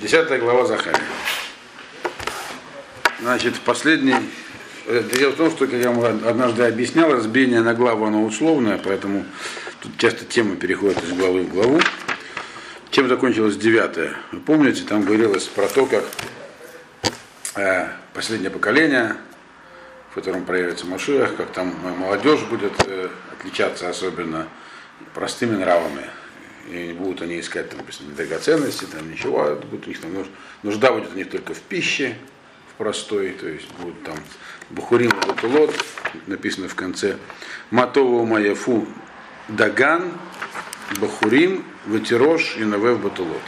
Десятая глава Захария. Значит, последний. э, Дело в том, что, как я вам однажды объяснял, разбиение на главу, оно условное, поэтому тут часто темы переходят из главы в главу. Чем закончилась девятая? Вы помните, там говорилось про то, как э, последнее поколение, в котором проявится Машиах, как там молодежь будет э, отличаться особенно простыми нравами. И будут они искать там, написано, драгоценности, там ничего, а будет у них там нуж- нужда будет у них только в пище, в простой, то есть будут там Бухурим Батулот, написано в конце, Матову Маяфу Даган, Бахурим, Ватирош и Навев Батулот.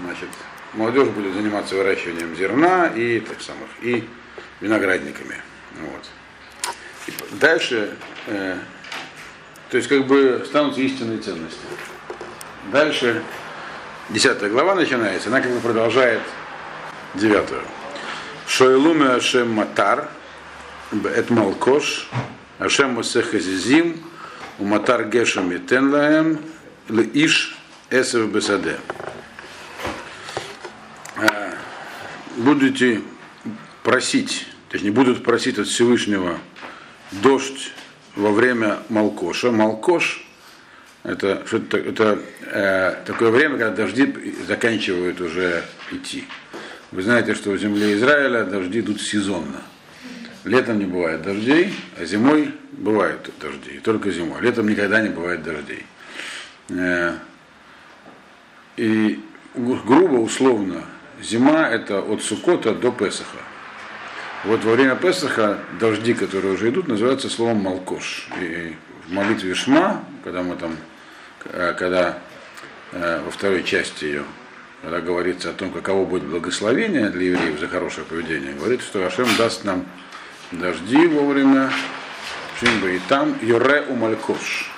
Значит, молодежь будет заниматься выращиванием зерна и так самых, и виноградниками. Вот. И дальше, э, то есть как бы станут истинные ценности. Дальше, десятая глава начинается, она как бы продолжает девятую. Шойлуме Ашем Матар, Эт Малкош, Ашем Масехазизим, Уматар Гешем и Тенлаем, Иш Эсев Бесаде. Будете просить, точнее будут просить от Всевышнего дождь во время Малкоша. Малкош это, что это, э, такое время, когда дожди заканчивают уже идти. Вы знаете, что в земле Израиля дожди идут сезонно. Летом не бывает дождей, а зимой бывают дожди, только зимой. Летом никогда не бывает дождей. Э, и грубо, условно, зима это от Сукота до Песаха. Вот во время Песаха дожди, которые уже идут, называются словом Малкош. И в молитве Шма, когда мы там, когда э, во второй части ее, когда говорится о том, каково будет благословение для евреев за хорошее поведение, говорится, что Ашем даст нам дожди вовремя, Шимба и там, Йоре у Малькош.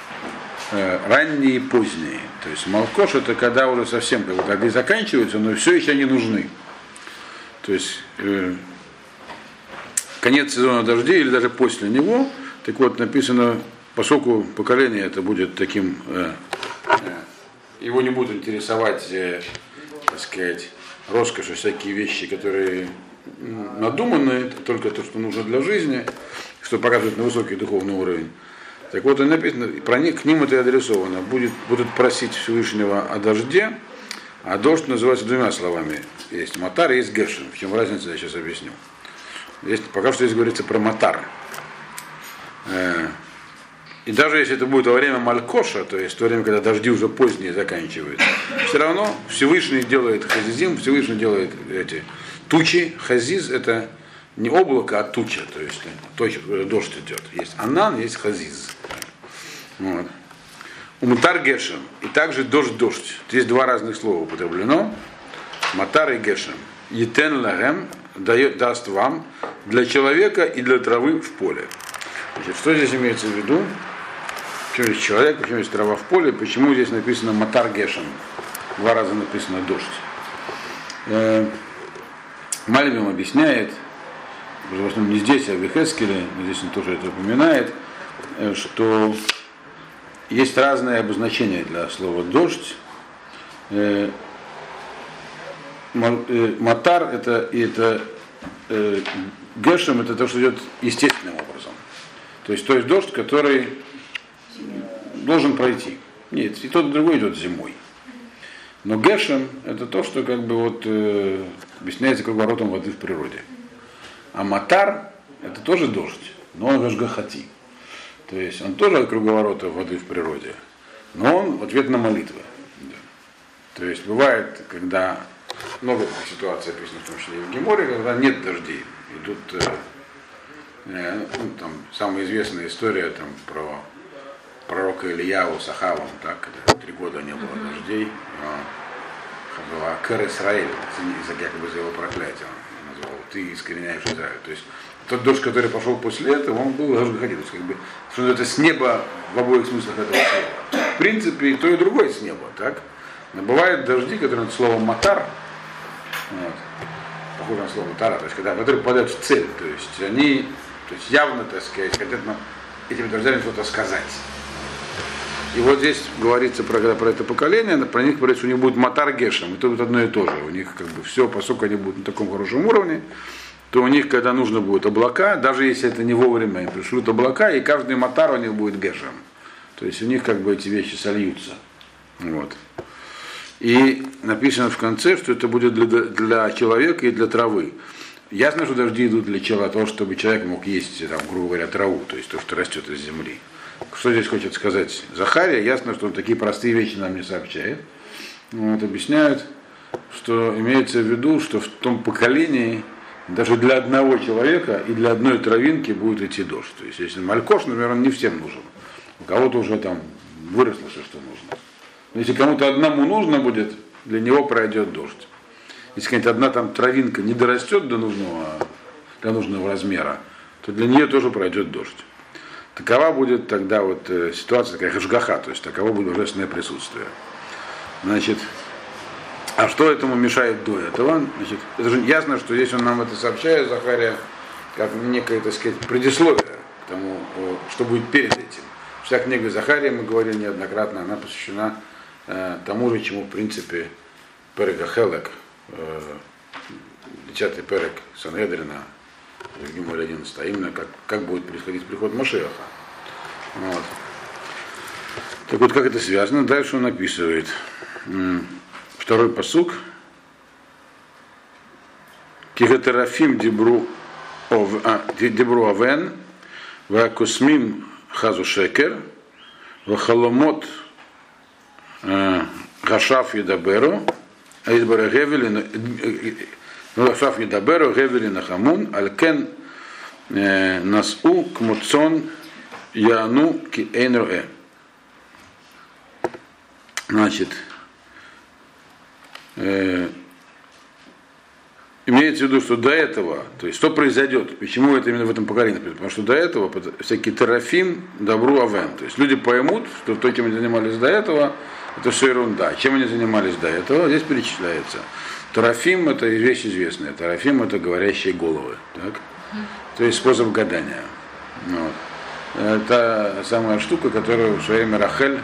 Э, Ранние и поздние. То есть Малкош это когда уже совсем как дожди заканчиваются, но все еще не нужны. То есть э, конец сезона дождей или даже после него. Так вот, написано, поскольку поколение это будет таким, э, э, его не будут интересовать, э, так сказать, роскоши, всякие вещи, которые это только то, что нужно для жизни, что показывает на высокий духовный уровень. Так вот, и написано, про них, к ним это и адресовано. Будет, будут просить Всевышнего о дожде, а дождь называется двумя словами. Есть матар и есть гершин. В чем разница, я сейчас объясню. Есть, пока что здесь говорится про матар. И даже если это будет во время Малькоша, то есть в то время, когда дожди уже поздние заканчиваются, все равно Всевышний делает хазизим, Всевышний делает эти тучи. Хазиз это не облако, а туча, то есть точка, дождь идет. Есть анан, есть хазиз. Вот. Умтар гешем. И также дождь-дождь. Здесь два разных слова употреблено. Матар и гешем. Етен лагем дает, даст вам для человека и для травы в поле. Значит, что здесь имеется в виду? Почему здесь человек, почему здесь трава в поле, почему здесь написано Матар Гешем? Два раза написано дождь. Э, Мальбим объясняет, в основном не здесь, а в Эхескеле, но здесь он тоже это упоминает, э, что есть разные обозначения для слова дождь. Э, ма- Матар это, это Гешем это то, что идет естественным образом. То есть, то есть дождь, который должен пройти. Нет, и тот и другой идет зимой. Но Гешем это то, что как бы вот э, объясняется круговоротом воды в природе. А Матар это тоже дождь, но он гашгахати. То есть он тоже от круговорота воды в природе, но он в ответ на молитвы. Да. То есть бывает, когда много ситуаций описано, в том числе и в Геморе, когда нет дождей. Идут э, э, ну, там, самая известная история там, про пророка Ильяву с Ахавом, так, когда три года не было дождей, была Кэр Исраэль, якобы за его проклятие он назвал, ты искореняешь Израиль. То есть тот дождь, который пошел после этого, он был Гашгаходи. То есть, как бы, что это с неба в обоих смыслах этого слова. В принципе, и то, и другое с неба, так? Но бывают дожди, которые над словом матар, вот, похоже на слово тара, то есть когда, которые попадают в цель, то есть они то есть явно, так сказать, хотят нам этими дождями что-то сказать. И вот здесь говорится про, про это поколение, про них говорится, у них будет Матар Гешем, это будет одно и то же. У них как бы все, поскольку они будут на таком хорошем уровне, то у них, когда нужно будет облака, даже если это не вовремя, им пришлют облака, и каждый Матар у них будет Гешем. То есть у них как бы эти вещи сольются. Вот. И написано в конце, что это будет для, для человека и для травы. Ясно, что дожди идут для человека, того, чтобы человек мог есть, там, грубо говоря, траву, то есть то, что растет из земли. Что здесь хочет сказать Захария? Ясно, что он такие простые вещи нам не сообщает. Вот, объясняют, что имеется в виду, что в том поколении даже для одного человека и для одной травинки будет идти дождь. То есть, если малькош, например, он не всем нужен. У кого-то уже там выросло все, что нужно. Но если кому-то одному нужно будет, для него пройдет дождь. Если какая-то одна там травинка не дорастет до нужного, до нужного размера, то для нее тоже пройдет дождь. Такова будет тогда вот э, ситуация такая хашгаха, то есть таково будет божественное присутствие. Значит, а что этому мешает до этого? Значит, это же ясно, что здесь он нам это сообщает, Захария, как некое, так сказать, предисловие к тому, что будет перед этим. Вся книга Захария, мы говорили неоднократно, она посвящена э, тому же, чему, в принципе, Перега Хелек, э, 10 Перек Санедрина, Гимуль 11, а именно как, как будет происходить приход Машеха. Вот. Так вот, как это связано? Дальше он описывает. Второй посук. Кихатерафим дебру а, дебру авен, вакусмим хазу шекер, вахаломот гашаф едаберу, а избара гевели Гашаф едаберу гевели нахамун, алькен насу кмуцон яну ки эйн Значит, э, имеется в виду, что до этого, то есть что произойдет, почему это именно в этом поколении, потому что до этого всякие терафим, добру авен, то есть люди поймут, что то, чем они занимались до этого, это все ерунда. Чем они занимались до этого, здесь перечисляется. Тарафим это вещь известная. Тарафим это говорящие головы. Так? То есть способ гадания. Вот. Это самая штука, которую в свое время Рахель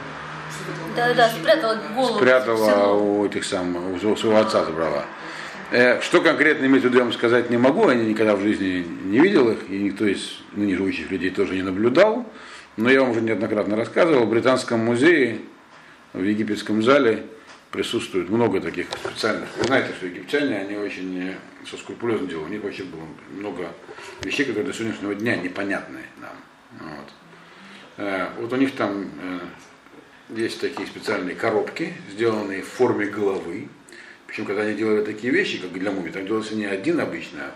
да, да, спрятала голову. Спрятала у этих самых, у своего отца забрала. Э, что конкретно иметь в виду, я вам сказать не могу, я никогда в жизни не видел их, и никто из ныне живущих людей тоже не наблюдал. Но я вам уже неоднократно рассказывал, в Британском музее, в египетском зале присутствует много таких специальных. Вы знаете, что египтяне, они очень со скрупулезно делают. У них вообще было много вещей, которые до сегодняшнего дня непонятны нам. Вот, э, вот у них там э, есть такие специальные коробки, сделанные в форме головы. Причем, когда они делали такие вещи, как для мумии, там делался не один обычно,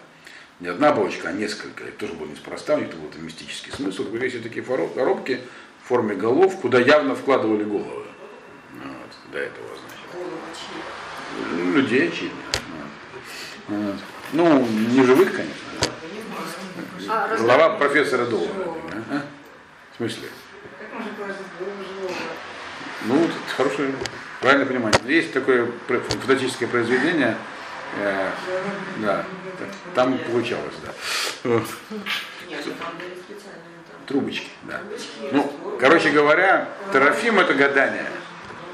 не одна бабочка, а несколько. Это тоже было неспроста, у них был там мистический смысл. Есть такие коробки в форме голов, куда явно вкладывали головы. Вот, до этого, людей очевидно. Вот. Ну, не живых, конечно. А, Голова профессора Доллара. А? В смысле? Ну, это хорошее, правильное понимание. Есть такое фантастическое произведение, э, да, там получалось, да. Трубочки, да. Ну, короче говоря, Терафим это гадание.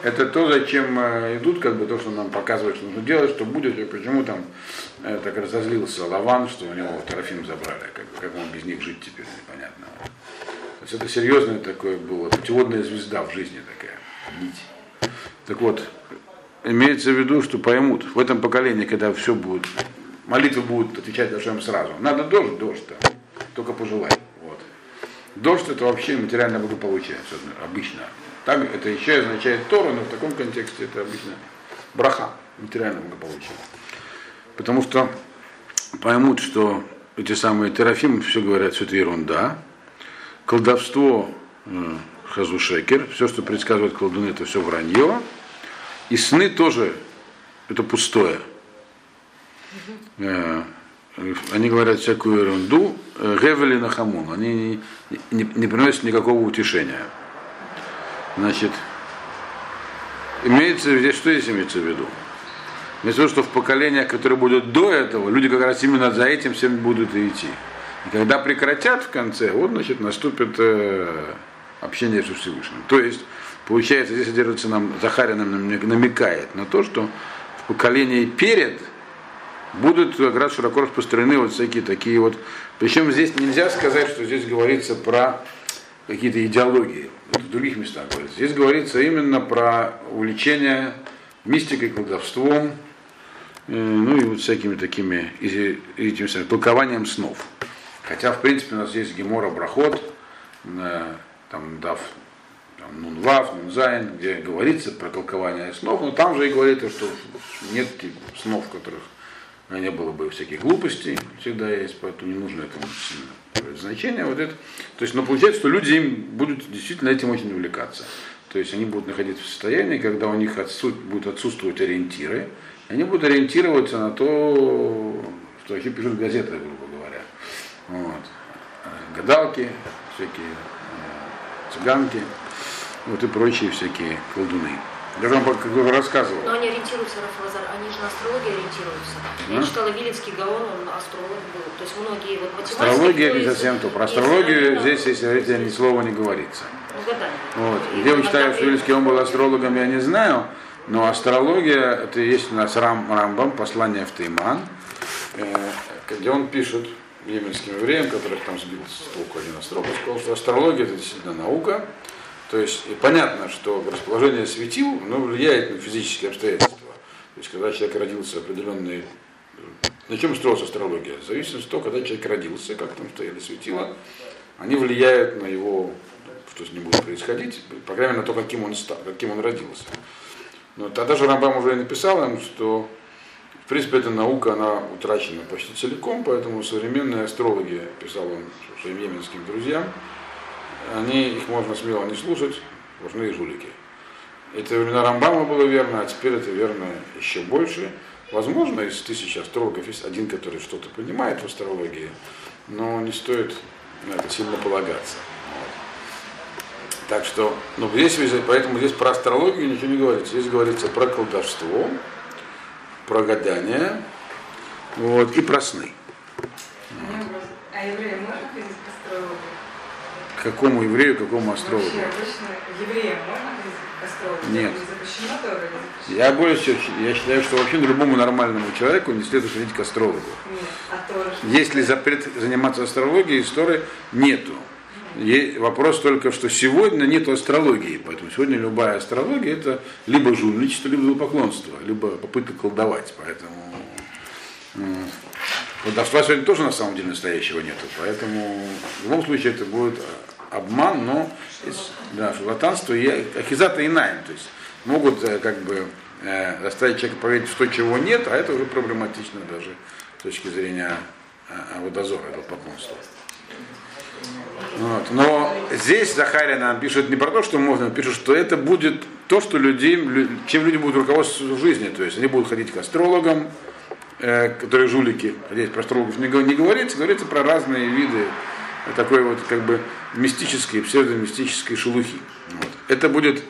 Это то, зачем э, идут, как бы то, что нам показывает, что нужно делать, что будет, и почему там э, так разозлился Лаван, что у него Терафим забрали, как, как он без них жить теперь, непонятно. То есть это серьезная такое было, путеводная звезда в жизни такая нить. Так вот, имеется в виду, что поймут, в этом поколении, когда все будет, молитвы будут отвечать Ашем сразу. Надо дождь, дождь там, только пожелай. Вот. Дождь это вообще материальное благополучие, обычно. Так это еще означает Тору, но в таком контексте это обычно браха, материальное благополучие. Потому что поймут, что эти самые терафимы все говорят, все это ерунда. Колдовство э, хазушекер, все, что предсказывает колдуны, это все вранье. И сны тоже это пустое. Э, они говорят всякую ерунду. Э, Гевели на хамун. Они не, не, не приносят никакого утешения. Значит, имеется здесь, что здесь имеется в виду? Имеется в виду, что в поколениях, которые будут до этого, люди как раз именно за этим всем будут и идти. И когда прекратят в конце, вот, значит, наступит э, общение со Всевышним. То есть получается, здесь содержится нам, Захарин нам намекает на то, что в поколении перед будут как раз широко распространены вот всякие такие вот. Причем здесь нельзя сказать, что здесь говорится про какие-то идеологии. в других местах говорится. Здесь говорится именно про увлечение мистикой, колдовством, э, ну и вот всякими такими этим самым, толкованием снов. Хотя, в принципе, у нас есть Гемора Брахот, э, там Дав там, Нунвав, Нунзайн, где говорится про толкование снов, но там же и говорится, что нет снов, в которых не было бы всяких глупостей, всегда есть, поэтому не нужно этому значения. Вот это. То есть, но получается, что люди им будут действительно этим очень увлекаться. То есть они будут находиться в состоянии, когда у них отсут, будут отсутствовать ориентиры, они будут ориентироваться на то, что вообще пишут газеты, грубо говоря. Вот. Гадалки, всякие э, цыганки, вот и прочие всякие колдуны. Я вам как рассказывал. Но они ориентируются, Рафазар, они же на астрологию ориентируются. Я а? читала Виленский Гаон, он астролог был. То есть многие вот математики... Астрология не совсем то. Про астрологию здесь, если говорить, ни слова не говорится. Ну, вот. Где вы читаете, что Виленский он был астрологом, я не знаю. Но астрология, это есть у нас Рам, Рамбам, послание в Тайман, э, где он пишет йеменским евреям, которых там сбил с толку один астролог, сказал, что астрология это действительно наука, то есть и понятно, что расположение светил ну, влияет на физические обстоятельства. То есть когда человек родился определенный... На чем строилась астрология? Зависит от того, когда человек родился, как там стояли светила, они влияют на его, что с ним будет происходить, по крайней мере на то, каким он стал, каким он родился. Но тогда же Рамбам уже написал нам, что в принципе эта наука, она утрачена почти целиком, поэтому современные астрологи, писал он своим йеменским друзьям, они, их можно смело не слушать, важны и жулики. Это времена Рамбама было верно, а теперь это верно еще больше. Возможно, из тысячи астрологов есть один, который что-то понимает в астрологии, но не стоит на это сильно полагаться. Вот. Так что, ну, здесь, поэтому здесь про астрологию ничего не говорится. Здесь говорится про колдовство, про гадание вот, и про сны. Вот. А евреи могут ходить к астрологу? Какому еврею, какому астрологу? Нет. Я больше я считаю, что вообще любому нормальному человеку не следует ходить к астрологу. Нет. А Тора, Если запрет заниматься астрологией, истории нету. Есть вопрос только, что сегодня нет астрологии, поэтому сегодня любая астрология это либо жульничество, либо поклонство, либо попытка колдовать, поэтому колдовства сегодня тоже на самом деле настоящего нету, поэтому в любом случае это будет обман, но да, шарлатанство и ахизата инаем, то есть могут э, как бы э, заставить человека поверить в то, чего нет, а это уже проблематично даже с точки зрения э, водозора, этого поклонства. Вот. Но здесь Захария нам пишет не про то, что можно, он пишет, что это будет то, что людей, чем люди будут руководствоваться в жизни. То есть они будут ходить к астрологам, э, которые жулики. Здесь про астрологов не, не говорится, говорится про разные виды такой вот как бы мистической, псевдомистической шелухи. Вот. Это будет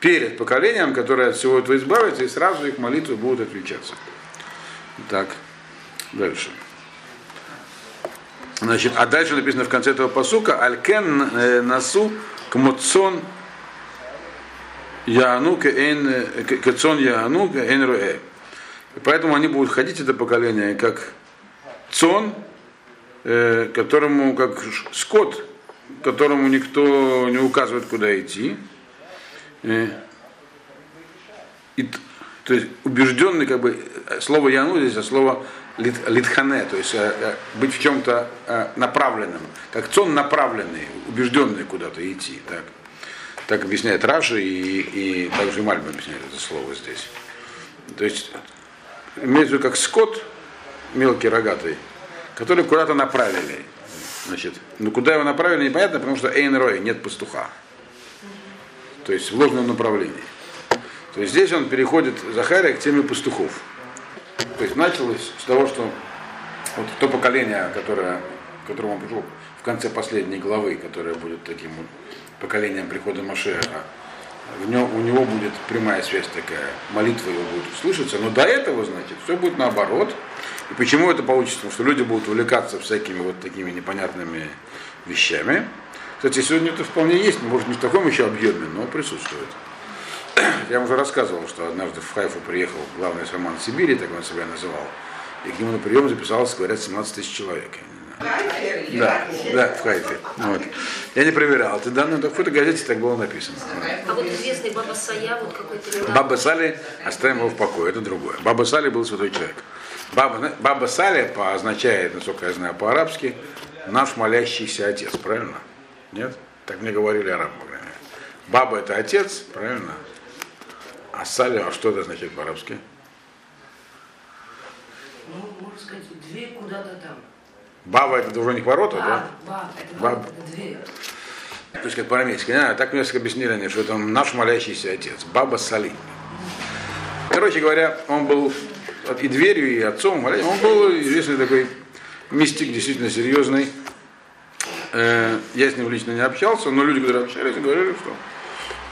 перед поколением, которое от всего этого избавится, и сразу их молитвы будут отвечаться. Так, дальше. Значит, а дальше написано в конце этого посука Алькен э, насу кмоцон Яану эн кецон Яану эн руэ. Поэтому они будут ходить, это поколение, как цон, Э, которому, как скот, которому никто не указывает, куда идти. Э, и, то есть убежденный, как бы, слово Яну здесь, а слово лит, литхане, то есть э, быть в чем-то направленным, как цон направленный, убежденный куда-то идти. Так, так объясняет Раши и, и также Мальба объясняет это слово здесь. То есть виду как скот, мелкий рогатый, который куда-то направили. Значит, ну куда его направили, непонятно, потому что Эйн Рой, нет пастуха. То есть в ложном направлении. То есть здесь он переходит, Захария, к теме пастухов. То есть началось с того, что вот то поколение, которое, к которому он пришел в конце последней главы, которое будет таким вот поколением прихода Машеха, у него, у него будет прямая связь такая, молитва его будет слышаться, но до этого, значит, все будет наоборот. И почему это получится? Потому что люди будут увлекаться всякими вот такими непонятными вещами. Кстати, сегодня это вполне есть, может не в таком еще объеме, но присутствует. Я вам уже рассказывал, что однажды в Хайфу приехал главный шаман Сибири, так он себя называл, и к нему на прием записалось, говорят, 17 тысяч человек. Да, да, в Хайфе. Вот. Я не проверял эти данные, в какой-то газете так было написано. А вот известный Баба Сая, вот какой-то... Баба Сали, оставим его в покое, это другое. Баба Сали был святой человек. Баба, Баба Сали по, означает, насколько я знаю, по-арабски, наш молящийся отец, правильно? Нет? Так мне говорили арабы, по крайней мере. Баба это отец, правильно? А Сали, а что это значит по-арабски? Ну, можно сказать, дверь куда-то там. Баба это дворник ворота, Баб, да? баб, это Баб. это дверь. То есть как по-арамейски. Не, так мне объяснили они, что это наш молящийся отец. Баба Сали. Короче говоря, он был и дверью, и отцом, он был известный такой мистик, действительно серьезный. Э, Я с ним лично не общался, но люди, которые общались, говорили, что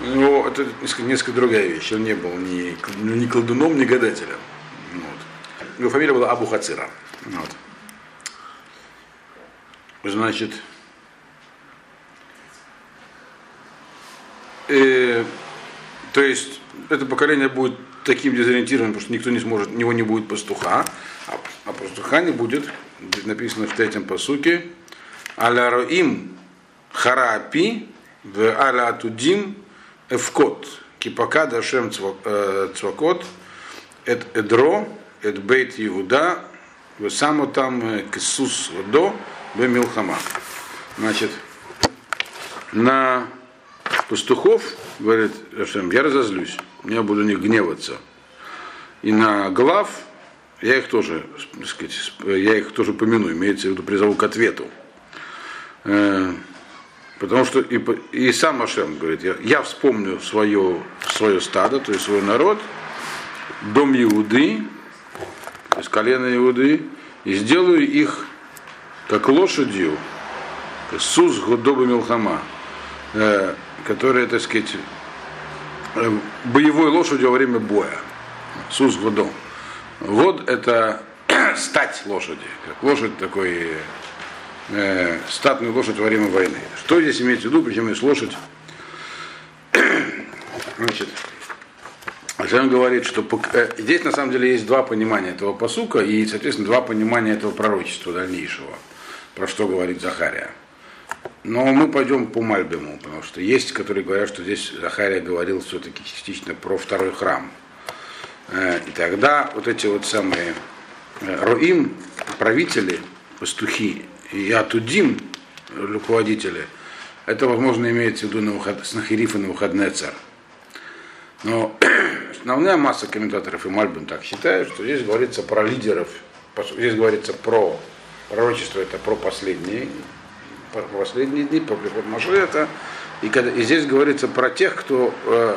у него это несколько, несколько другая вещь. Он не был ни, ну, ни колдуном, ни гадателем. Вот. Его фамилия была Абу Хацира. Вот. Значит, э, то есть это поколение будет таким дезориентированным, потому что никто не сможет, у него не будет пастуха, а, а пастуха не будет, здесь написано в третьем посуке, аля роим харапи в аля тудим эвкот, кипака дашем э, цвакот, эт эдро, эт бейт Иуда, в само там э, кисус до, в милхама. Значит, на пастухов, говорит Рашем, я разозлюсь, я буду на них гневаться. И на глав я их тоже, так сказать, я их тоже помяну, имеется в виду, призову к ответу. Э, Потому что и, и сам Ашем говорит, я, я вспомню свое, свое стадо, то есть свой народ, дом Иуды, то есть Иуды, и сделаю их как лошадью, Сус Годоба Милхама, э, которая, так сказать, боевой лошадью во время боя. Сус Годом. Вот это стать лошади, как лошадь такой, э, статную лошадь во время войны. Что здесь имеется в виду, причем есть лошадь? Значит, Ашем говорит, что э, здесь на самом деле есть два понимания этого посука и, соответственно, два понимания этого пророчества дальнейшего, про что говорит Захария. Но мы пойдем по Мальбиму, потому что есть, которые говорят, что здесь Захария говорил все-таки частично про второй храм. Э, И тогда вот эти вот самые э, Роим, правители, пастухи, и Атудим, руководители, это, возможно, имеется в виду Навухад- Снахириф и Навуходнецар. Но основная масса комментаторов и Мальбин так считают, что здесь говорится про лидеров, здесь говорится про пророчество, это про последние, последние дни, про приход Машета, и, когда, и здесь говорится про тех, кто э,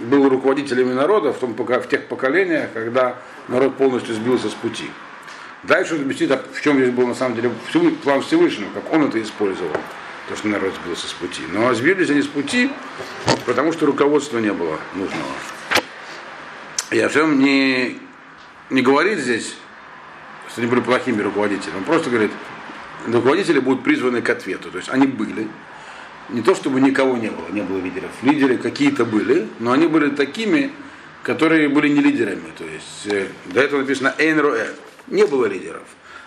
был руководителями народа в, том, в тех поколениях, когда народ полностью сбился с пути. Дальше он объяснит, а в чем здесь был на самом деле план Всевышнего, как он это использовал, то, что народ сбился с пути. Но сбились они с пути, потому что руководства не было нужного. И Ашем не, не говорит здесь, что они были плохими руководителями. Он просто говорит, руководители будут призваны к ответу. То есть они были. Не то, чтобы никого не было, не было лидеров. Лидеры какие-то были, но они были такими, которые были не лидерами. То есть э, до этого написано «эйн роэ». Не было лидеров.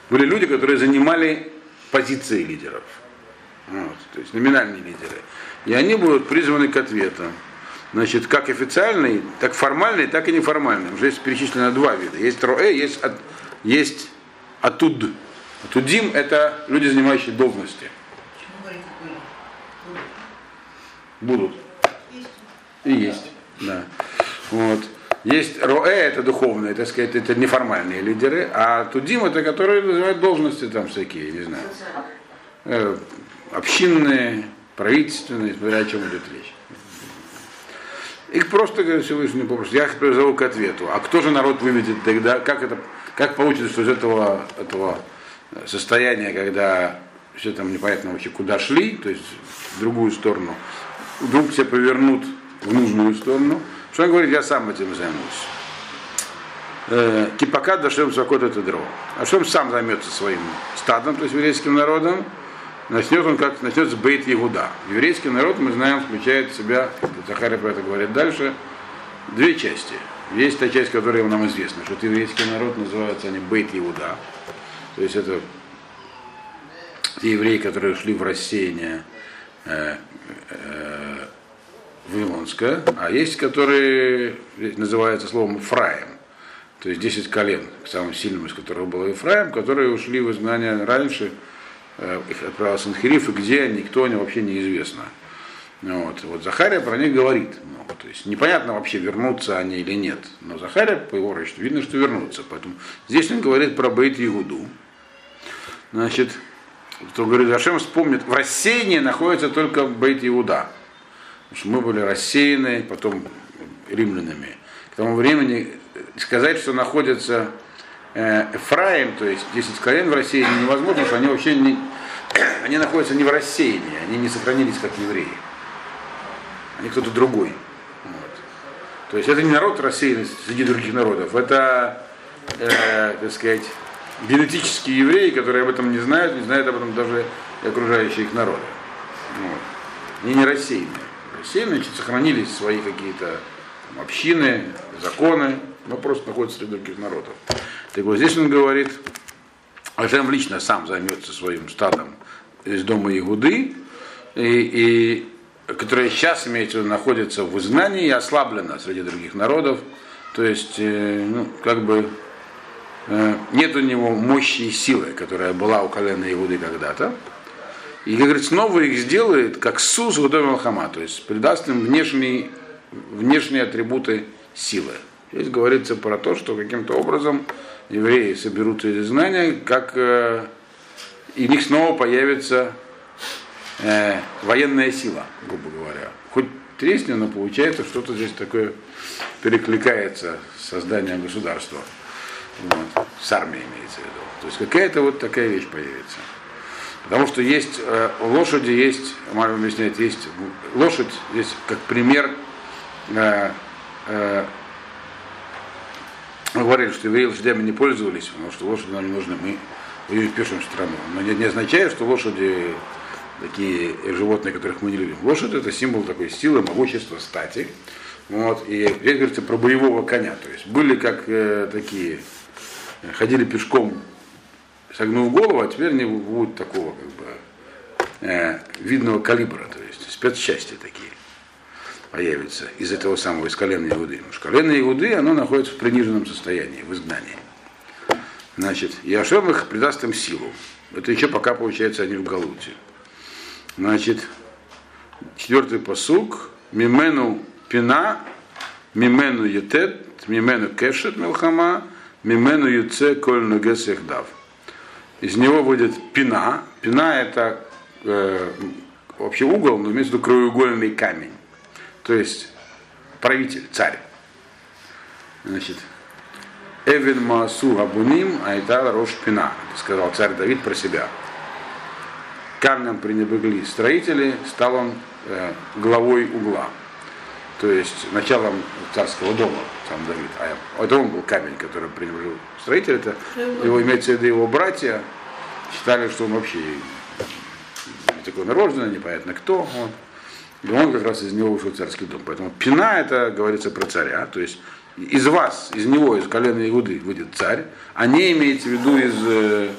Были люди, которые занимали позиции лидеров. Вот, то есть номинальные лидеры. И они будут призваны к ответу. Значит, как официальный, так формальный, так и неформальный. Уже есть перечислено два вида. Есть роэ, есть, от, есть атуд. Атудим – это люди, занимающие должности. Будут. И есть. Да. Вот. Есть роэ, это духовные, так сказать, это неформальные лидеры, а тудим это которые называют должности там всякие, не знаю. Э, общинные, правительственные, смотря о чем идет речь. Их просто, говорит Всевышний, попросту, я их призову к ответу. А кто же народ выведет тогда? Как это, как получится, что из этого, этого состояния, когда все там непонятно вообще куда шли, то есть в другую сторону, вдруг все повернут в нужную сторону, что он говорит, я сам этим займусь. Э, Кипака дашем сакот это дро. А что он сам займется своим стадом, то есть еврейским народом, начнет он как начнется Бейт Егуда. Еврейский народ, мы знаем, включает в себя, Захария про это говорит дальше, две части. Есть та часть, которая нам известна, что еврейский народ, называется они Бейт Иуда. То есть это те евреи, которые шли в рассеяние э, э, Вавилонское, а есть, которые называются словом Фраем, то есть 10 колен, самым сильным из которых был Ефраим, которые ушли в изгнание раньше, э, их отправил Санхириф, и где они, кто они, вообще неизвестно. Вот. вот Захария про них говорит. Ну, то есть непонятно вообще, вернутся они или нет. Но Захария, по его расчету, видно, что вернутся. Поэтому здесь он говорит про Бейт Ягуду. Значит, кто говорит, Ашем вспомнит, в рассеянии находится только Бейт Иуда. Потому что мы были рассеяны, потом римлянами. К тому времени сказать, что находится э, Эфраим, то есть 10 колен в рассеянии, невозможно, потому что они вообще не, они находятся не в рассеянии, они не сохранились как евреи они кто-то другой. Вот. То есть это не народ рассеянный среди других народов, это, э, так сказать, генетические евреи, которые об этом не знают, не знают об этом даже и окружающие их народы. Вот. Они не рассеянные. Рассеянные, значит, сохранились свои какие-то там, общины, законы, но просто находятся среди других народов. Так вот, здесь он говорит, Ашем лично сам займется своим стадом из дома Игуды, и, и которая сейчас, имеется в виду, находится в изгнании и ослаблена среди других народов. То есть, э, ну, как бы нет у него мощи и силы, которая была у колена Иуды когда-то. И, как говорит, снова их сделает, как Сус Гудом Хама, то есть придаст им внешние, внешние атрибуты силы. Здесь говорится про то, что каким-то образом евреи соберутся из изгнания, как э, и у них снова появится э, военная сила, грубо говоря. Хоть тресни, но получается что-то здесь такое перекликается с созданием государства. С армией имеется в виду. То есть какая-то вот такая вещь появится. Потому что есть э, лошади есть, Марк объясняет, есть лошадь, есть как пример э, э, говорили, что евреи лошадями не пользовались, потому что лошади нам не нужны. Мы воюем пешим страну. Но не, не означает, что лошади такие животные, которых мы не любим. Лошадь это символ такой силы, могущества, стати. Вот, и здесь говорится про боевого коня. То есть были как э, такие, ходили пешком, согнув голову, а теперь они будут такого как бы э, видного калибра, то есть спецчасти такие появятся из этого самого, из колена Иуды. Потому что колено Иуды, оно находится в приниженном состоянии, в изгнании. Значит, Яшем их придаст им силу. Это еще пока получается они в Галуте. Значит, четвертый посук. Мимену пина, мимену етет, мимену кешет мелхама, мимену юце коль ногес дав. Из него выйдет пина. Пина это э, вообще угол, но виду краеугольный камень. То есть правитель, царь. Значит, Эвен Маасу Абуним Айта Рош Пина, сказал царь Давид про себя камнем пренебрегли строители, стал он э, главой угла. То есть началом царского дома, сам Давид. А это он был камень, который пренебрегл строитель. Это его имеется в виду его братья считали, что он вообще такой нарожденный, непонятно кто. Он. И он как раз из него ушел царский дом. Поэтому пина это говорится про царя. То есть из вас, из него, из колена Иуды выйдет царь, а не имеется в виду из э,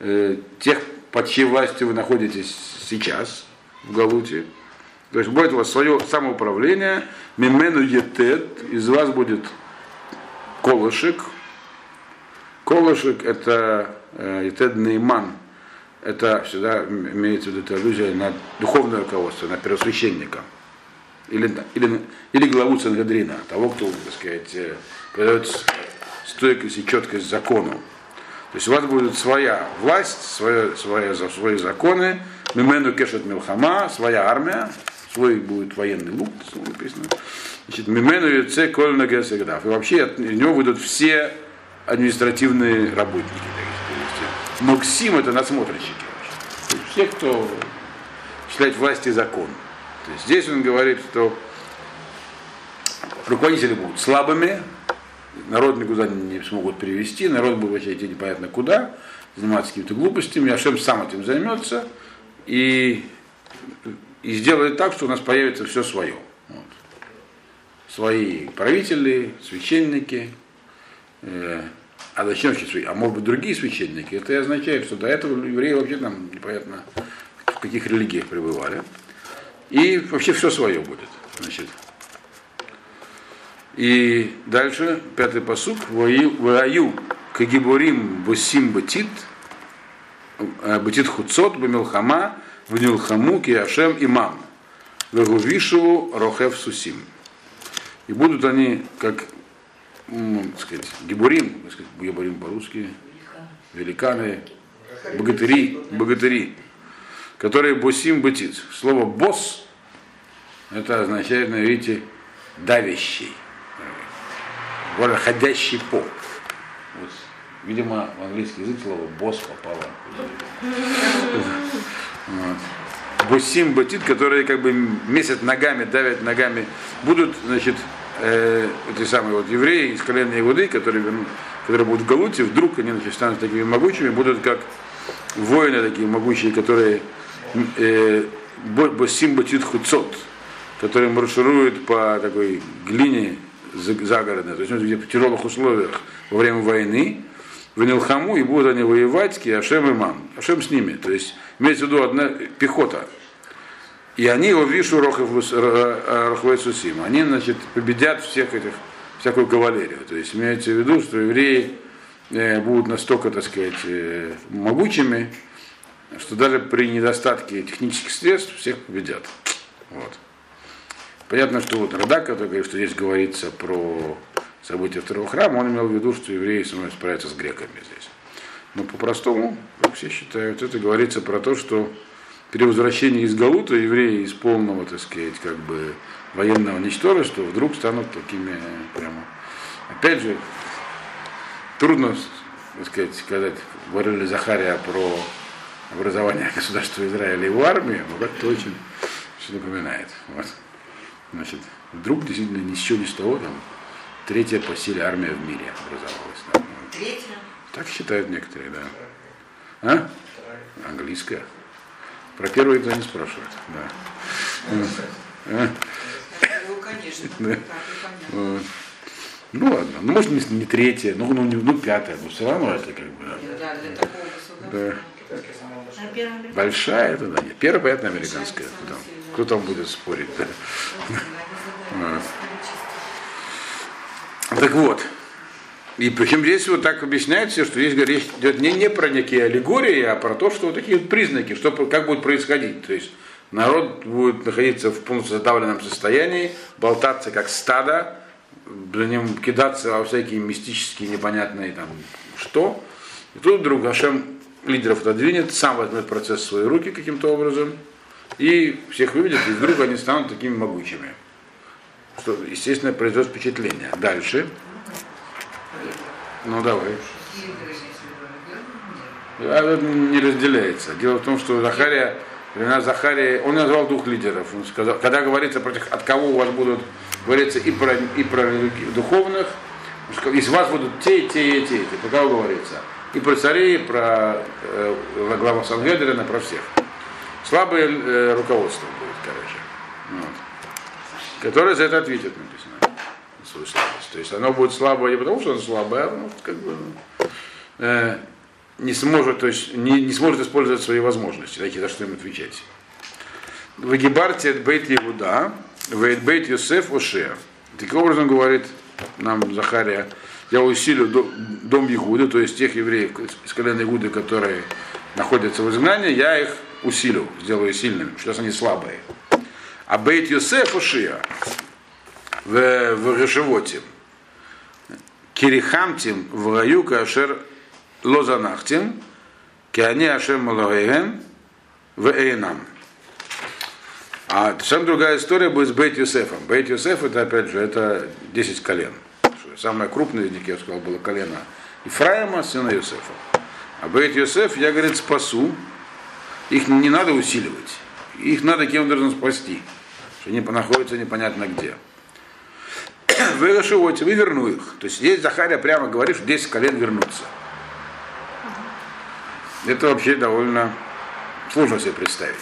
э, тех под чьей властью вы находитесь сейчас в Галуте. То есть будет у вас свое самоуправление, мимену етет, из вас будет колышек. Колышек это э, етед нейман, это всегда имеется в виду аллюзия на духовное руководство, на первосвященника. Или, или, или главу Сангедрина, того, кто, так сказать, э, придает стойкость и четкость закону. То есть у вас будет своя власть, свои, свои, свои законы, Мимену кешет милхама, своя армия, свой будет военный лук, написано. Значит, Мимену юце коль нагесегдав. И вообще от него выйдут все административные работники. Моксим это надсмотрщики. Все, кто считает власть и закон. То есть здесь он говорит, что руководители будут слабыми, народ никуда не смогут привести, народ будет вообще идти непонятно куда, заниматься какими-то глупостями, Ашем сам этим займется, и, и сделает так, что у нас появится все свое. Вот. Свои правители, священники, э, а зачем вообще свои? А может быть другие священники? Это и означает, что до этого евреи вообще там непонятно в каких религиях пребывали. И вообще все свое будет. Значит. И дальше, пятый посук, Ваю Кагибурим Бусим Батит, Батит Хуцот, Бамилхама, Внилхаму, Киашем Имам, Вегувишеву Рохев Сусим. И будут они, как, так сказать, гибурим, так сказать, гибурим по-русски, великаны, богатыри, богатыри, которые босим бытит. Слово босс, это означает, на иврите, давящий, ходящий по. Вот. Видимо, в английский язык слово босс попало. Бусим батит, которые как бы месяц ногами, давят ногами, будут, значит, э, эти самые вот евреи из колена Иуды, которые, которые будут в Галуте, вдруг они значит, станут такими могучими, будут как воины такие могучие, которые э, Бусим батит хуцот, которые маршируют по такой глине загородной, то есть в тяжелых условиях во время войны, в Нилхаму, и будут они воевать, Ашем и Мам. Ашем с ними. То есть имеется в виду одна пехота. И они его вишу Рохвей Сусим. Они, значит, победят всех этих, всякую кавалерию. То есть имеется в виду, что евреи э, будут настолько, так сказать, э, могучими, что даже при недостатке технических средств всех победят. Вот. Понятно, что вот Радак, который что здесь говорится про события второго храма, он имел в виду, что евреи справятся с греками здесь. Но по-простому, как все считают, это говорится про то, что при возвращении из Галута евреи из полного, так сказать, как бы военного ничтожества вдруг станут такими прямо. Опять же, трудно, так сказать, сказать, говорили Захария про образование государства Израиля и в армии, но как-то очень все напоминает. Вот. Значит, вдруг действительно ни с с того там третья по силе армия в мире образовалась. Третья? Так считают некоторые, да. А? Английская. Про первую это не спрашивают. Да. А? Ну, конечно. Вот. Ну ладно, ну может не, не третья, ну, ну, ну пятая, но все равно это как бы. Да, для такого государства. Да. Большая это да. Нет. Первая, понятно, американская. Да. Кто там будет спорить? Да. Так вот. И причем здесь вот так объясняется, что здесь речь идет не, не про некие аллегории, а про то, что вот такие вот признаки, что, как будет происходить. То есть народ будет находиться в полностью задавленном состоянии, болтаться как стадо, за ним кидаться во всякие мистические непонятные там что. И тут вдруг Ашем лидеров отодвинет, сам возьмет процесс в свои руки каким-то образом, и всех выведет, и вдруг они станут такими могучими что, естественно, произведет впечатление. Дальше. Ну давай. Не разделяется. Дело в том, что Захария, времена Захария, он назвал двух лидеров. Он сказал, когда говорится про от кого у вас будут говорится и про, и про духовных, из вас будут те, те, и те, те. Кого говорится? И про царей, и про э, глава Сангедрина, про всех. Слабое э, руководство будет, короче. Вот которое за это ответит, написано, свою слабость. То есть оно будет слабое не потому, что оно слабое, а оно как бы э, не сможет, то есть не, не сможет использовать свои возможности, такие, за что им отвечать. Вагибарти от бейт Иуда, вейт бейт Йосеф Оше. Таким образом говорит нам Захария, я усилю дом Игуды, то есть тех евреев из колена Игуды, которые находятся в изгнании, я их усилю, сделаю сильными, что они слабые. А Бейт Йосеф Ушия в, в Решевоте. Кирихамтим в раю кашер лозанахтим, киани ашем малаэген в эйнам. А совсем другая история будет с Бейт Юсефом. Бейт Юсеф это опять же это 10 колен. Самое крупное из них, я сказал, было колено Ифраима, сына Юсефа. А Бейт Юсеф, я, говорит, спасу. Их не надо усиливать. Их надо кем-то должен спасти что они находятся непонятно где. Вы расшиваете, вы верну их. То есть здесь Захария прямо говорит, что 10 колен вернутся. Это вообще довольно Сложно себе представить.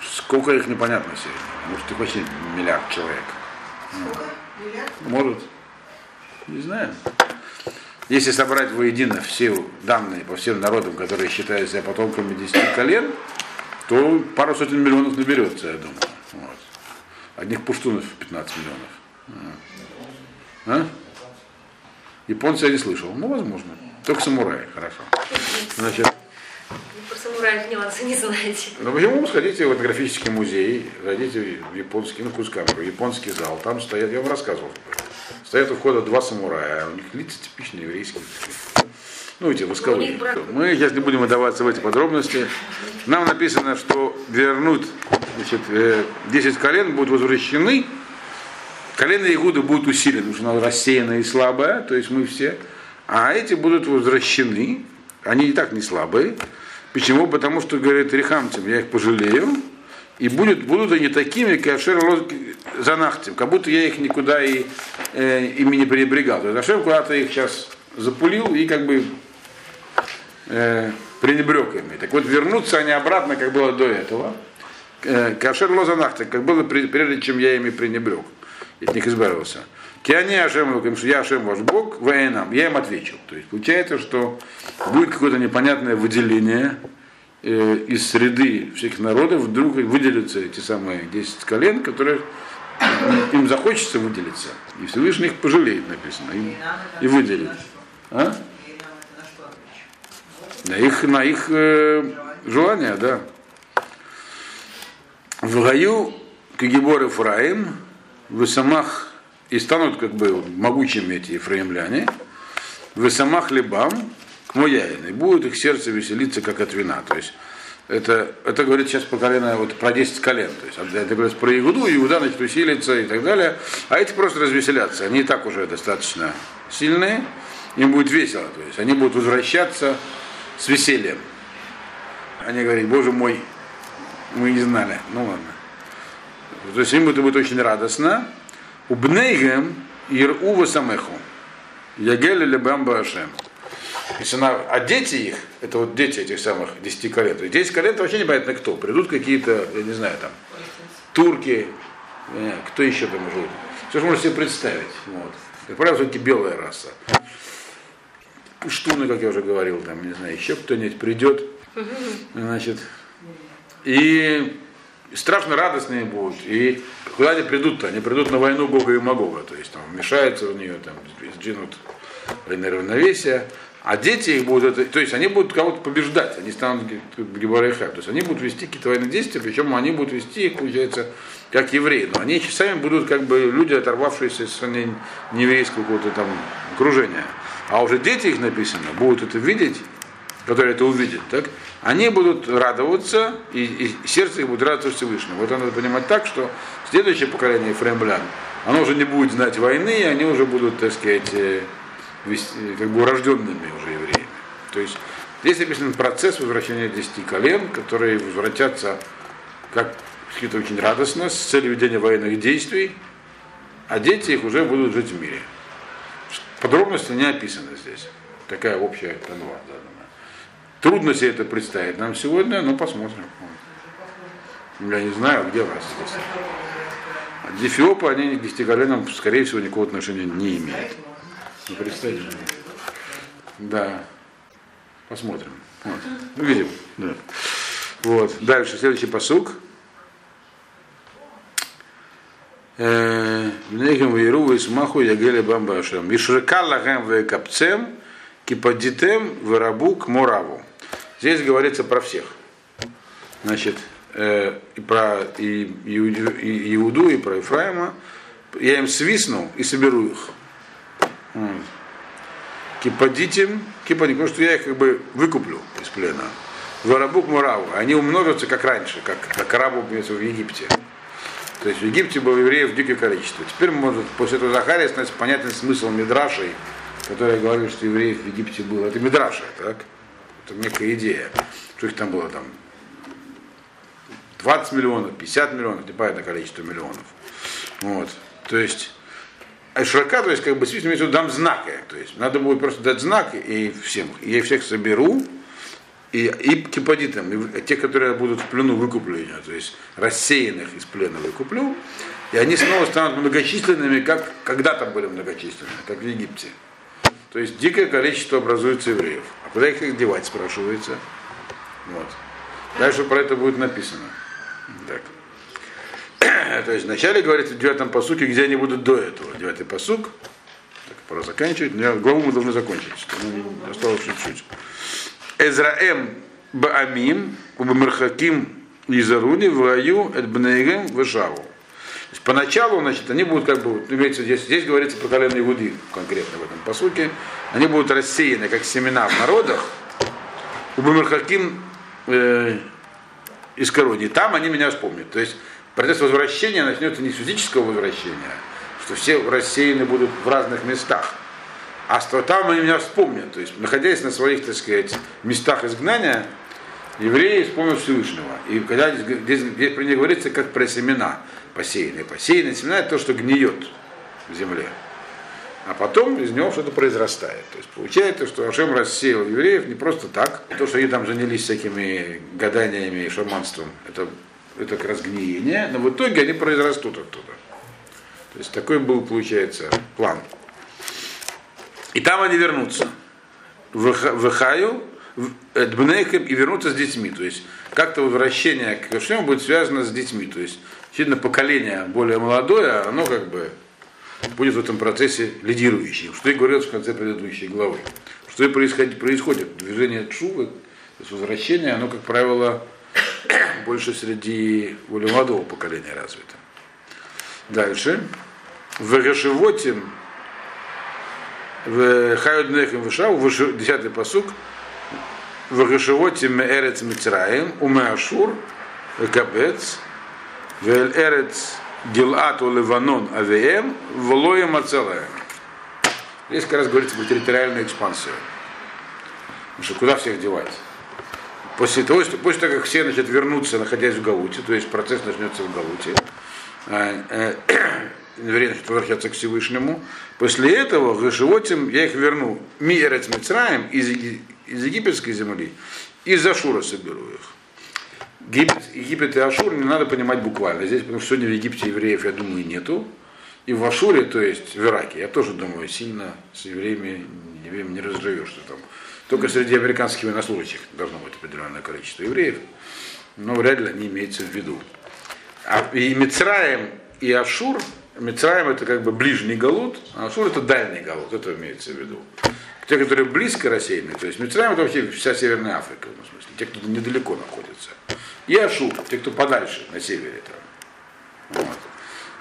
Сколько их непонятно сегодня. Может, их вообще миллиард человек. Сколько? Миллиард? Может. Не знаю. Если собрать воедино все данные по всем народам, которые считают себя потомками десяти колен, то пару сотен миллионов наберется, я думаю. Вот. Одних пуштунов 15 миллионов. А? Японцы я не слышал. Ну, возможно. Только самураи, хорошо. Значит, Вы про самураев нюансы не знаете. ну почему вы сходите в этнографический музей, зайдите в японский, ну Кускамеру, японский зал, там стоят, я вам рассказывал, стоят у входа два самурая, у них лица типичные еврейские. Ну, эти восковые. Мы сейчас не будем вдаваться в эти подробности. Нам написано, что вернут значит, э, 10 колен будут возвращены, колено Игуды будут усилены, потому что она рассеянная и слабая, то есть мы все, а эти будут возвращены, они и так не слабые. Почему? Потому что, говорит Рихамтим, я их пожалею, и будут, будут они такими, как Ашер Занахтим, как будто я их никуда и, э, ими не пренебрегал. То есть Ашер куда-то их сейчас запулил и как бы э, пренебрег ими. Так вот, вернутся они обратно, как было до этого. Э, Кашер лозанахта, как было прежде, чем я ими пренебрег. Них избавился. Киани Ашем, что я Ашем ваш Бог, военам, я им отвечу. То есть получается, что будет какое-то непонятное выделение э, из среды всех народов, вдруг выделятся эти самые 10 колен, которые им захочется выделиться. И Всевышний их пожалеет, написано, и, и выделит. А? На их, на их э, желание, да. В гаю Кагибор Ефраим, в самах и станут как бы могучими эти ефраимляне, в самах либам к мояин, и будет их сердце веселиться, как от вина. То есть это, это говорит сейчас по колено, вот про 10 колен. То есть это говорит про Игуду, Иуда значит усилится и так далее. А эти просто развеселятся. Они и так уже достаточно сильные. Им будет весело. То есть они будут возвращаться с весельем. Они говорят, боже мой, мы не знали. Ну ладно. То есть им это будет очень радостно. Убнейгем ирува самеху. Ягель или бамба ашем. Если на, а дети их, это вот дети этих самых 10 колен, то есть 10 колен это вообще непонятно кто. Придут какие-то, я не знаю, там, турки, кто еще там быть. Все, что можете себе представить. Вот. Как правило, все-таки белая раса. Пуштуны, как я уже говорил, там, не знаю, еще кто-нибудь придет. Значит, и страшно радостные будут. И куда они придут-то? Они придут на войну Бога и Магога. То есть там вмешаются в нее, там, сдвинут равновесие. А дети их будут, это- то есть они будут кого-то побеждать, они станут Гебарайха. То есть они будут вести какие-то военные действия, причем они будут вести их, получается, как евреи. Но они сами будут как бы люди, оторвавшиеся из нееврейского какого-то там окружения. А уже дети их написано, будут это видеть, которые это увидят, так, они будут радоваться, и, и сердце их будет радоваться Всевышнему. Вот это надо понимать так, что следующее поколение ефремлян, оно уже не будет знать войны, и они уже будут, так сказать, э, вести- как бы урожденными уже евреями. То есть здесь написан процесс возвращения десяти колен, которые возвратятся как какие-то очень радостно, с целью ведения военных действий, а дети их уже будут жить в мире. Подробности не описаны здесь. Такая общая канва задана. Трудно себе это представить нам сегодня, но посмотрим. Я не знаю, где вас здесь. А Дефиопы, они к десятиколенам, скорее всего, никакого отношения не имеют. Не представить. же. Да. Посмотрим. Вот. Увидим. Да. Вот. Дальше, следующий посук. Мнегем вейру и смаху ягеле бамбашем. Ишрека лагем векапцем, кипадитем вырабу к мораву. Здесь говорится про всех. Значит, э, и про и, Иуду, и Иуду, и про Ефраима. Я им свистну и соберу их. Кипадитим, кипадитим, потому что я их как бы выкуплю из плена. Варабук Мураву. Они умножатся как раньше, как, как арабы в Египте. То есть в Египте было евреев в дикое количество. Теперь, может, после этого Захария становится понятен смысл Мидрашей, который говорит, что евреев в Египте было. Это Мидраша, так? Это некая идея. Что их там было там 20 миллионов, 50 миллионов, непонятное количество миллионов. Вот. То есть Широка, то есть как бы действительно виду дам знаки. То есть надо будет просто дать знак и всем. Я их всех соберу, и, и кипадитам, и те, которые будут в плену выкуплены, то есть рассеянных из плена выкуплю, и они снова станут многочисленными, как когда-то были многочисленными, как в Египте. То есть дикое количество образуется евреев. А куда их девать, спрашивается. Вот. Дальше про это будет написано. Так. То есть вначале говорится в девятом посуке, где они будут до этого. Девятый посук. Так, пора заканчивать. Но главу мы должны закончить. Ну, осталось чуть-чуть. Эзраэм Баамим, Убамархаким Изаруни, Ваю, Эдбнейгем, Вышаву. Есть поначалу, значит, они будут как бы, имеется здесь, здесь говорится про колено Игуди конкретно в этом посуке, они будут рассеяны как семена в народах, у Бамархаким э, из корони. Там они меня вспомнят. То есть процесс возвращения начнется не с физического возвращения, что все рассеяны будут в разных местах, а что там они меня вспомнят. То есть, находясь на своих, так сказать, местах изгнания, евреи вспомнят Всевышнего. И когда здесь, здесь, здесь про них говорится, как про семена посеянные. Посеянные семена это то, что гниет в земле. А потом из него что-то произрастает. То есть получается, что Ашем рассеял евреев не просто так. То, что они там занялись всякими гаданиями и шаманством, это, это как раз гниение, но в итоге они произрастут оттуда. То есть такой был, получается, план. И там они вернутся. В Хаю, Дбнейхем и вернутся с детьми. То есть как-то возвращение к Ашему будет связано с детьми. То есть, сильно поколение более молодое, оно как бы будет в этом процессе лидирующим. Что и говорилось в конце предыдущей главы. Что и происходит, происходит. Движение Чувы, то есть возвращение, оно, как правило, больше среди более молодого поколения развито. Дальше. В Гашевотим, в Хайоднехем Вышау, десятый посук, в Гашевотим Эрец Мицраим, Уме Ашур, Кабец, Вель Эрец Гилату Ливанон АВМ, Волоя Мацелая. Здесь как раз говорится про территориальную экспансию. Потому что куда всех девать? После того, что, после того, как все значит, вернутся, находясь в Галуте, то есть процесс начнется в Галуте, э, евреи значит, возвращаться к Всевышнему, после этого Гашевотим я их верну Миерец Мицраем из, из египетской земли, из Ашура соберу их. Египет, Египет и Ашур не надо понимать буквально. Здесь, потому что сегодня в Египте евреев, я думаю, нету. И в Ашуре, то есть в Ираке, я тоже думаю, сильно с евреями, евреями не разживешь, что там. Только среди американских военнослужащих должно быть определенное количество евреев, но вряд ли они имеются в виду. А и Мицраем, и Ашур, Мицраем это как бы ближний галут, а Ашур это дальний галут, это имеется в виду. Те, которые близко рассеяны, то есть Мицраем это вообще вся Северная Африка, в смысле, те, кто недалеко находится и Ашур, те, кто подальше, на севере там. Вот.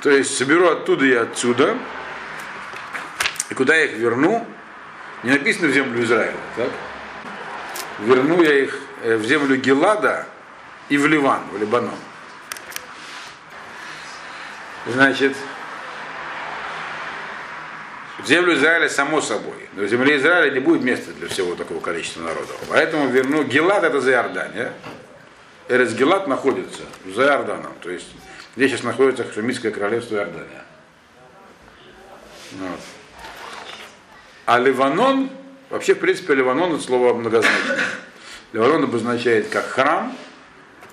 То есть соберу оттуда и отсюда, и куда я их верну, не написано в землю Израиля, так? Верну я их э, в землю Гелада и в Ливан, в Либанон. Значит, в землю Израиля само собой. Но в земле Израиля не будет места для всего такого количества народов. Поэтому верну Гелад это за Иордания. Эресгелат находится за Иорданом, то есть здесь сейчас находится Хашемитское королевство Иордания. Вот. А Ливанон, вообще, в принципе, Ливанон это слово многозначное. Ливанон обозначает как храм,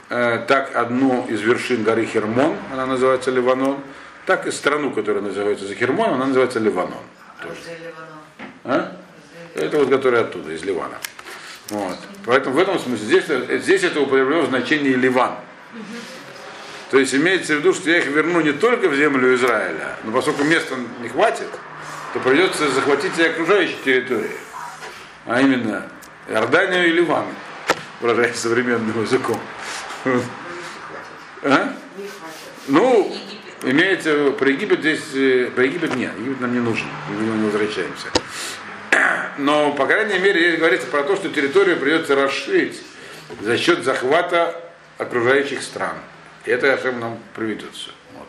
э, так одну из вершин горы Хермон, она называется Ливанон, так и страну, которая называется за Хермон, она называется Ливанон. Тоже. А? Это вот, которая оттуда, из Ливана. Вот. Поэтому в этом смысле здесь, здесь это употреблено в значении Ливан. То есть имеется в виду, что я их верну не только в землю Израиля, но поскольку места не хватит, то придется захватить и окружающие территории. А именно Иорданию и Ливан, выражаясь современным языком. А? Ну, имеется про Египет здесь, э, про Египет нет, Египет нам не нужен, мы не возвращаемся но, по крайней мере, здесь говорится про то, что территорию придется расширить за счет захвата окружающих стран. И это Ашем нам приведет все. Вот.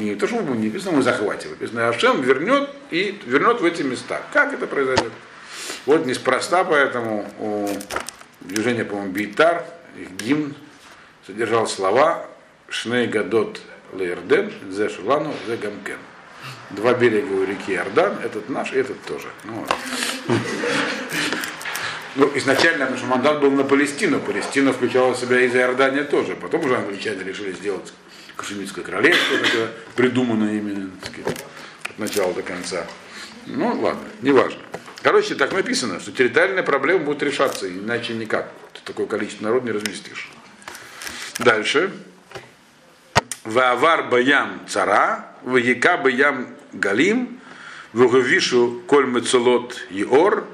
Не то, что мы не написано, мы захватим. Написано, Ашем вернет и вернет в эти места. Как это произойдет? Вот неспроста, поэтому у движения, по-моему, Бейтар, их гимн содержал слова Шней Гадот Лейрден, Зе Шулану, Зе Гамкен два берега у реки Иордан, этот наш, этот тоже. Ну, вот. Ну, изначально, что мандат был на Палестину. Палестина включала в себя и за Иордания тоже. Потом уже англичане решили сделать Кашемитское королевство, такое придуманное именно сказать, от начала до конца. Ну, ладно, неважно. Короче, так написано, что территориальная проблема будет решаться, иначе никак. Такое количество народ не разместишь. Дальше. Ваавар баям цара, ваека баям галим, вагавишу коль мецелот иор,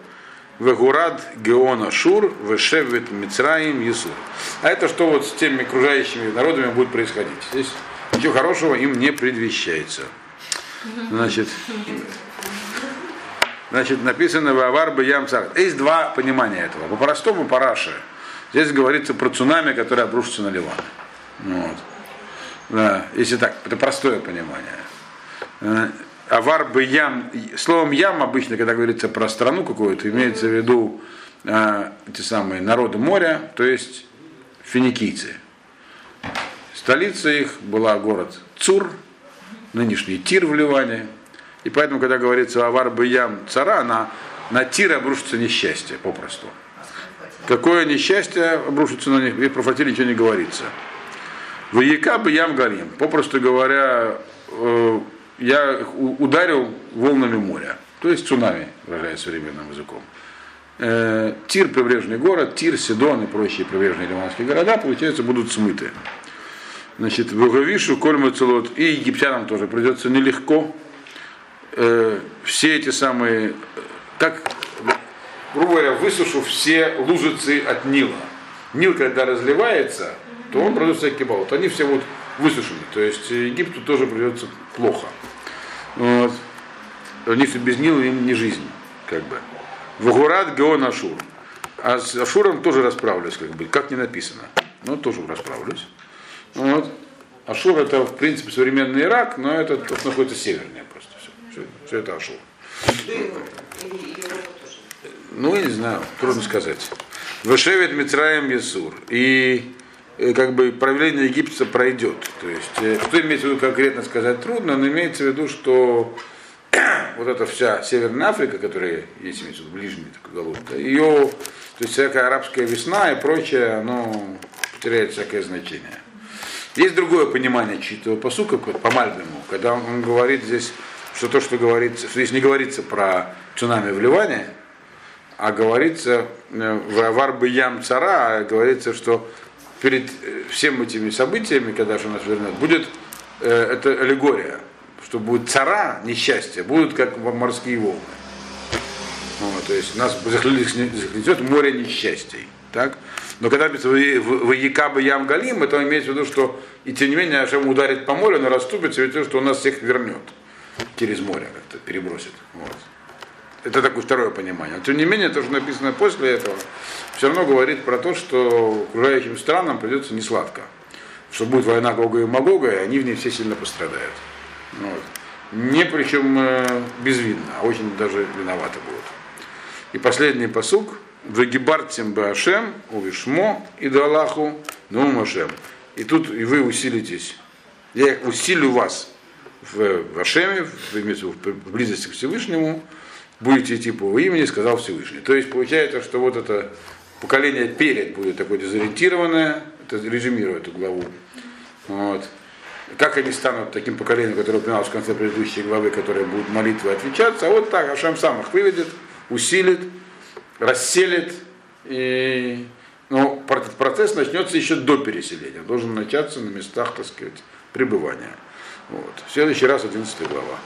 вагурад геона шур, вешевет мицраим есур. А это что вот с теми окружающими народами будет происходить. Здесь ничего хорошего им не предвещается. Значит, значит написано Вавар Баям Цар. Есть два понимания этого. По-простому, по Раше. Здесь говорится про цунами, которое обрушится на Ливан. Вот. Если так, это простое понимание. Э, Авар бы ям, словом ям обычно, когда говорится про страну какую-то, имеется в виду э, эти самые народы моря, то есть финикийцы. Столица их была город Цур, нынешний Тир в Ливане. И поэтому, когда говорится Авар бы ям цара, на, на Тир обрушится несчастье, попросту. Какое несчастье обрушится на них, и про Фатиль ничего не говорится. В Яка бы ям галим, попросту говоря, э, я ударил волнами моря, то есть цунами, выражаясь современным языком. Э, Тир, прибрежный город, Тир, Сидон и прочие прибрежные ливанские города, получается, будут смыты. Значит, в Угавишу, Кольму Целот, и египтянам тоже придется нелегко. Э, все эти самые, как, грубо говоря, высушу все лужицы от Нила. Нил, когда разливается, то он продает всякие болот. Они все вот высушены. То есть Египту тоже придется плохо. Вот. Они без Нила им не жизнь, как бы. Вагурат Геон Ашур. А с Ашуром тоже расправлюсь, как бы, как не написано. Но тоже расправлюсь. Вот. Ашур это, в принципе, современный Ирак, но это тут находится севернее просто. Все, все, все это Ашур. Ну, я не знаю, трудно сказать. Вышевит Мицраем Ясур. И э, как бы правление Египта пройдет. То есть, э, что имеется в виду конкретно сказать трудно, но имеется в виду, что вот эта вся Северная Африка, которая есть имеется в виду ближний такой головка, ее, то есть всякая арабская весна и прочее, оно потеряет всякое значение. Есть другое понимание чьего посука по Мальбиму, когда он, он говорит здесь, что то, что говорится, что здесь не говорится про цунами в Ливане, а говорится э, в Аварбы Ям Цара, а говорится, что перед э, всем этими событиями, когда же у нас вернет, будет э, это аллегория, что будет цара, несчастье, будут как морские волны. Вот, то есть нас захлестет море несчастий. Так? Но когда написано в Якабы Ям Галим, это имеется в виду, что и тем не менее Ашем ударит по морю, но расступится, ведь то, что он нас всех вернет через море как-то перебросит. Вот. Это такое второе понимание. Но тем не менее, то, что написано после этого, все равно говорит про то, что окружающим странам придется несладко. Что будет война Гога и Магога, и они в ней все сильно пострадают. Вот. Не причем э, безвинно, а очень даже виноваты будут. И последний посук. Вегибартим Башем, Увишмо и Далаху, ну Машем. И тут и вы усилитесь. Я усилю вас в Вашеме, в, в близости к Всевышнему, будете идти по его имени, сказал Всевышний. То есть получается, что вот это поколение перед будет такое дезориентированное, это резюмирую эту главу. Вот. Как они станут таким поколением, которое упоминалось в конце предыдущей главы, которое будет молитвой отвечаться, а вот так Ашам сам их выведет, усилит, расселит, и ну, процесс начнется еще до переселения, должен начаться на местах, так сказать, пребывания. Вот. В следующий раз 11 глава.